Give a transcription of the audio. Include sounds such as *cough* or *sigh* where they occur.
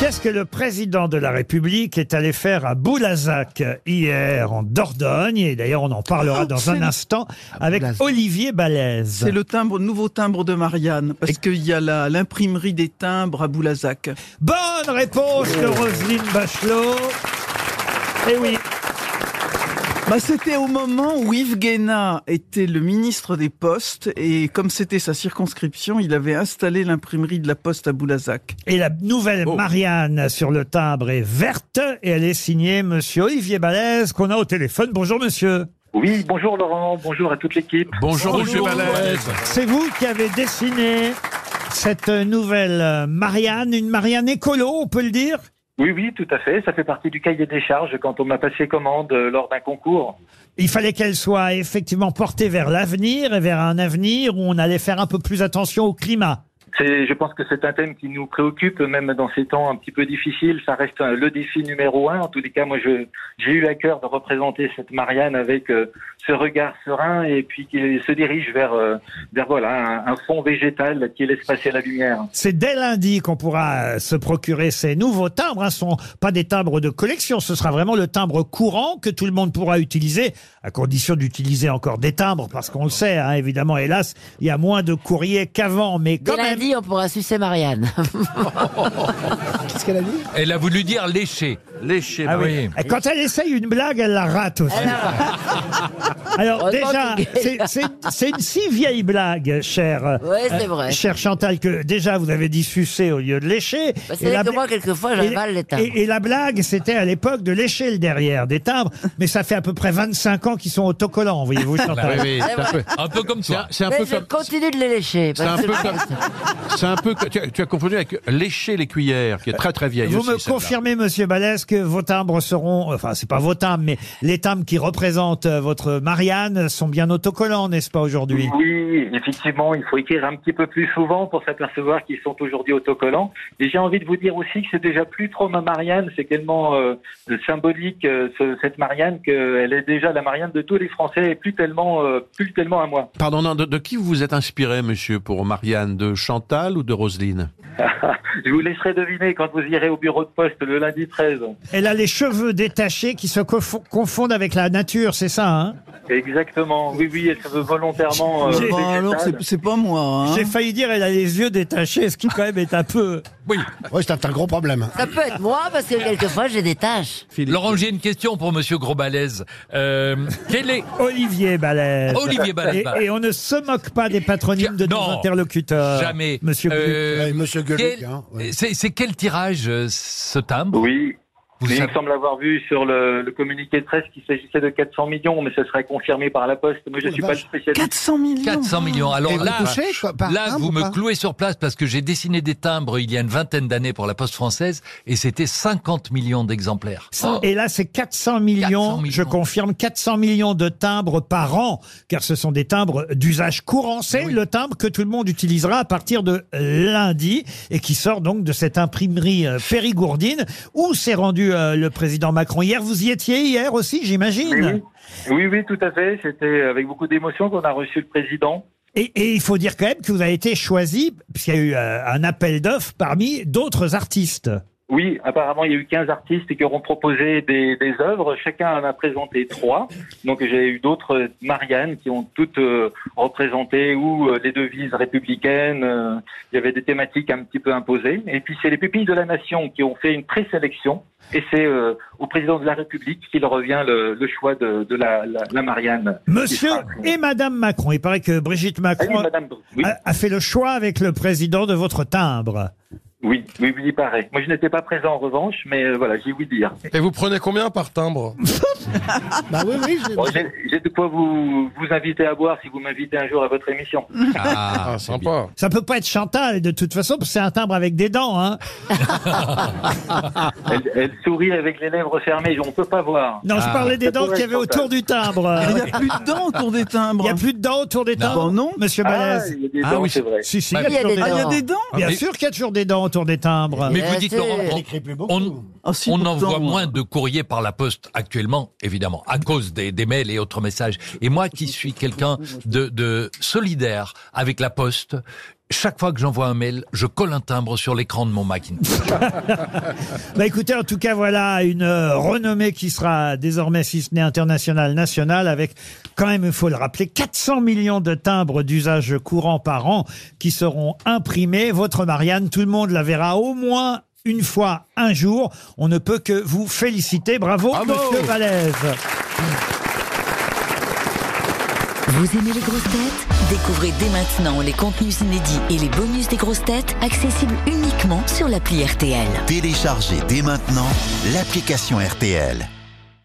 Qu'est-ce que le président de la République est allé faire à Boulazac hier en Dordogne? Et d'ailleurs, on en parlera dans un instant avec Olivier Balèze. C'est le timbre, nouveau timbre de Marianne, parce qu'il y a la- l'imprimerie des timbres à Boulazac. Bonne réponse de Roselyne Bachelot. Eh oui, Bah, c'était au moment où Yves Guéna était le ministre des Postes, et comme c'était sa circonscription, il avait installé l'imprimerie de la Poste à Boulazac. et la nouvelle Marianne sur le timbre est verte et elle est signée Monsieur Olivier Balèze qu'on a au téléphone. Bonjour monsieur. Oui, bonjour Laurent, bonjour à toute l'équipe. Bonjour, monsieur Balèze. C'est vous qui avez dessiné cette nouvelle Marianne, une Marianne écolo, on peut le dire? Oui, oui, tout à fait. Ça fait partie du cahier des charges quand on m'a passé commande euh, lors d'un concours. Il fallait qu'elle soit effectivement portée vers l'avenir et vers un avenir où on allait faire un peu plus attention au climat. C'est, je pense que c'est un thème qui nous préoccupe, même dans ces temps un petit peu difficiles. Ça reste le défi numéro un. En tous les cas, moi, je, j'ai eu à cœur de représenter cette Marianne avec euh, ce regard serein et puis qui se dirige vers, euh, vers voilà, un, un fond végétal qui laisse passer la lumière. C'est dès lundi qu'on pourra euh, se procurer ces nouveaux timbres. Hein. Ce sont pas des timbres de collection, ce sera vraiment le timbre courant que tout le monde pourra utiliser, à condition d'utiliser encore des timbres, parce qu'on le sait, hein, évidemment, hélas, il y a moins de courriers qu'avant, mais Dès quand même... lundi, on pourra sucer Marianne. *laughs* Qu'est-ce qu'elle a dit Elle a voulu dire lécher. Lécher, Ah oui. Et Quand elle essaye une blague, elle la rate aussi. Alors déjà, c'est- c'est c'est une si vieille blague, chère, euh, Ouais, c'est vrai. chère Chantal, que déjà vous avez dit sucer au lieu de lécher. Bah, c'est Et vrai la que bla- moi, quelquefois, et- j'avale les timbres. Et, et la blague, c'était à l'époque de lécher le derrière des timbres, mais ça fait à peu près 25 ans qu'ils sont autocollants, voyez-vous, *laughs* Chantal. Oui, oui, C'est un peu, un peu comme toi. c'est un Mais peu je comme. continue de les lécher. C'est un parce peu que- comme. C'est un peu. Tu as, tu as confondu avec lécher les cuillères, qui est très très vieille. Vous aussi, me confirmez, Monsieur Balès, que vos timbres seront, enfin, c'est pas vos timbres, mais les timbres qui représentent euh, votre Marianne sont bien autocollants, n'est-ce pas, aujourd'hui? Oui, effectivement, il faut écrire un petit peu plus souvent pour s'apercevoir qu'ils sont aujourd'hui autocollants. Et j'ai envie de vous dire aussi que c'est déjà plus trop ma Marianne, c'est tellement euh, symbolique euh, ce- cette Marianne qu'elle est déjà la Marianne de tous les Français et plus tellement, euh, plus tellement à moi. Pardon, non, de, de qui vous vous êtes inspiré, monsieur, pour Marianne De Chantal ou de Roselyne *laughs* Je vous laisserai deviner quand vous irez au bureau de poste le lundi 13. Elle a les cheveux détachés qui se confo- confondent avec la nature, c'est ça, hein? Exactement. Oui, oui, elle se veut volontairement. euh, Bah, alors, c'est c'est pas moi. hein. J'ai failli dire elle a les yeux détachés, ce qui quand même est un peu... Oui. Oui, c'est un gros problème. Ça peut être moi, parce que quelquefois, j'ai des tâches. Laurent, j'ai une question pour monsieur Gros Balèze. Euh, quel est Olivier Balèze. Olivier Balèze Et, et on ne se moque pas des patronymes de nos Non, interlocuteurs. Jamais. Monsieur Gluck. Euh, Ouais, monsieur quel- hein, ouais. c'est, c'est quel tirage euh, ce timbre? Oui. Vous Mais il me semble avoir vu sur le, le communiqué de presse qu'il s'agissait de 400 millions, mais ce serait confirmé par la Poste. Moi, je Oh, suis pas le spécialiste. 400 millions. 400 millions. Alors Et vous là, touchez, quoi, par là, timbre vous ou me clouez sur place parce que j'ai dessiné des timbres il y a une vingtaine d'années pour la Poste française et c'était 50 millions d'exemplaires. Oh Et là, c'est 400 millions, 400 millions. je confirme, 400 millions de timbres par an, car ce sont des timbres d'usage courant. C'est le timbre que tout le monde utilisera à partir de lundi et qui sort donc de cette imprimerie euh, périgourdine où s'est rendu euh, le président Macron hier. Vous y étiez hier aussi, j'imagine oui. oui, oui, tout à fait. C'était avec beaucoup d'émotion qu'on a reçu le président. et, et il faut dire quand même que vous avez été choisi, puisqu'il y a eu euh, un appel d'offres parmi d'autres artistes. Oui, apparemment, il y a eu 15 artistes qui auront proposé des, des œuvres. Chacun en a présenté trois. Donc, j'ai eu d'autres Marianne qui ont toutes euh, représenté ou euh, les devises républicaines. euh, il y avait des thématiques un petit peu imposées. Et puis, c'est les pupilles de la nation qui ont fait une présélection. Et c'est euh, au président de la République qu'il revient le, le choix de, de la, la, la Marianne. Monsieur et Madame Macron. Il paraît que Brigitte Ah oui, Macron madame. Oui, a, a fait le choix avec le président de votre timbre. Oui, oui, oui, il paraît. Moi, je n'étais pas présent en revanche, mais euh, voilà, j'ai oui dire. Et vous prenez combien par timbre *laughs* Bah oui, oui. j'ai- Bon, j'ai j'ai de quoi vous, vous inviter à boire si vous m'invitez un jour à votre émission. Ah, sympa. Ça peut pas être Chantal, de toute façon, parce que c'est un timbre avec des dents. Hein. *laughs* Elle, elle sourit avec les lèvres fermées, on peut pas voir. Non, je Ah. parlais des Ça dents pourrait qu'il y avait être autour Chantal. du timbre. Il n'y a plus de dents autour des Il timbres. n'y a plus de dents autour des timbres Bon, non. Monsieur Ah, Balèze il y a des Ah dents, oui, c'est vrai. Si, si, Ah, il y a il y a toujours des des Ah, il y a dents. des dents Bien Mais- sûr qu'il y a toujours des dents autour des timbres. Mais vous dites. Laurent, on- écrit plus beaucoup. on, Ah, si, on pourtant, envoie moi. moins de courriers par la poste actuellement, évidemment, à cause des, des mails et autres messages. Et moi qui suis quelqu'un de, de solidaire avec la poste, chaque fois que j'envoie un mail, je colle un timbre sur l'écran de mon Macintosh. *laughs* Bah écoutez, en tout cas, voilà une euh, renommée qui sera désormais, si ce n'est internationale, nationale, avec quand même, il faut le rappeler, 400 millions de timbres d'usage courant par an qui seront imprimés. Votre Marianne, tout le monde la verra au moins une fois, un jour. On ne peut que vous féliciter. Bravo, Bravo. monsieur Vallès. Vous aimez les grosses têtes? Découvrez dès maintenant les contenus inédits et les bonus des grosses têtes accessibles uniquement sur l'appli RTL. Téléchargez dès maintenant l'application RTL.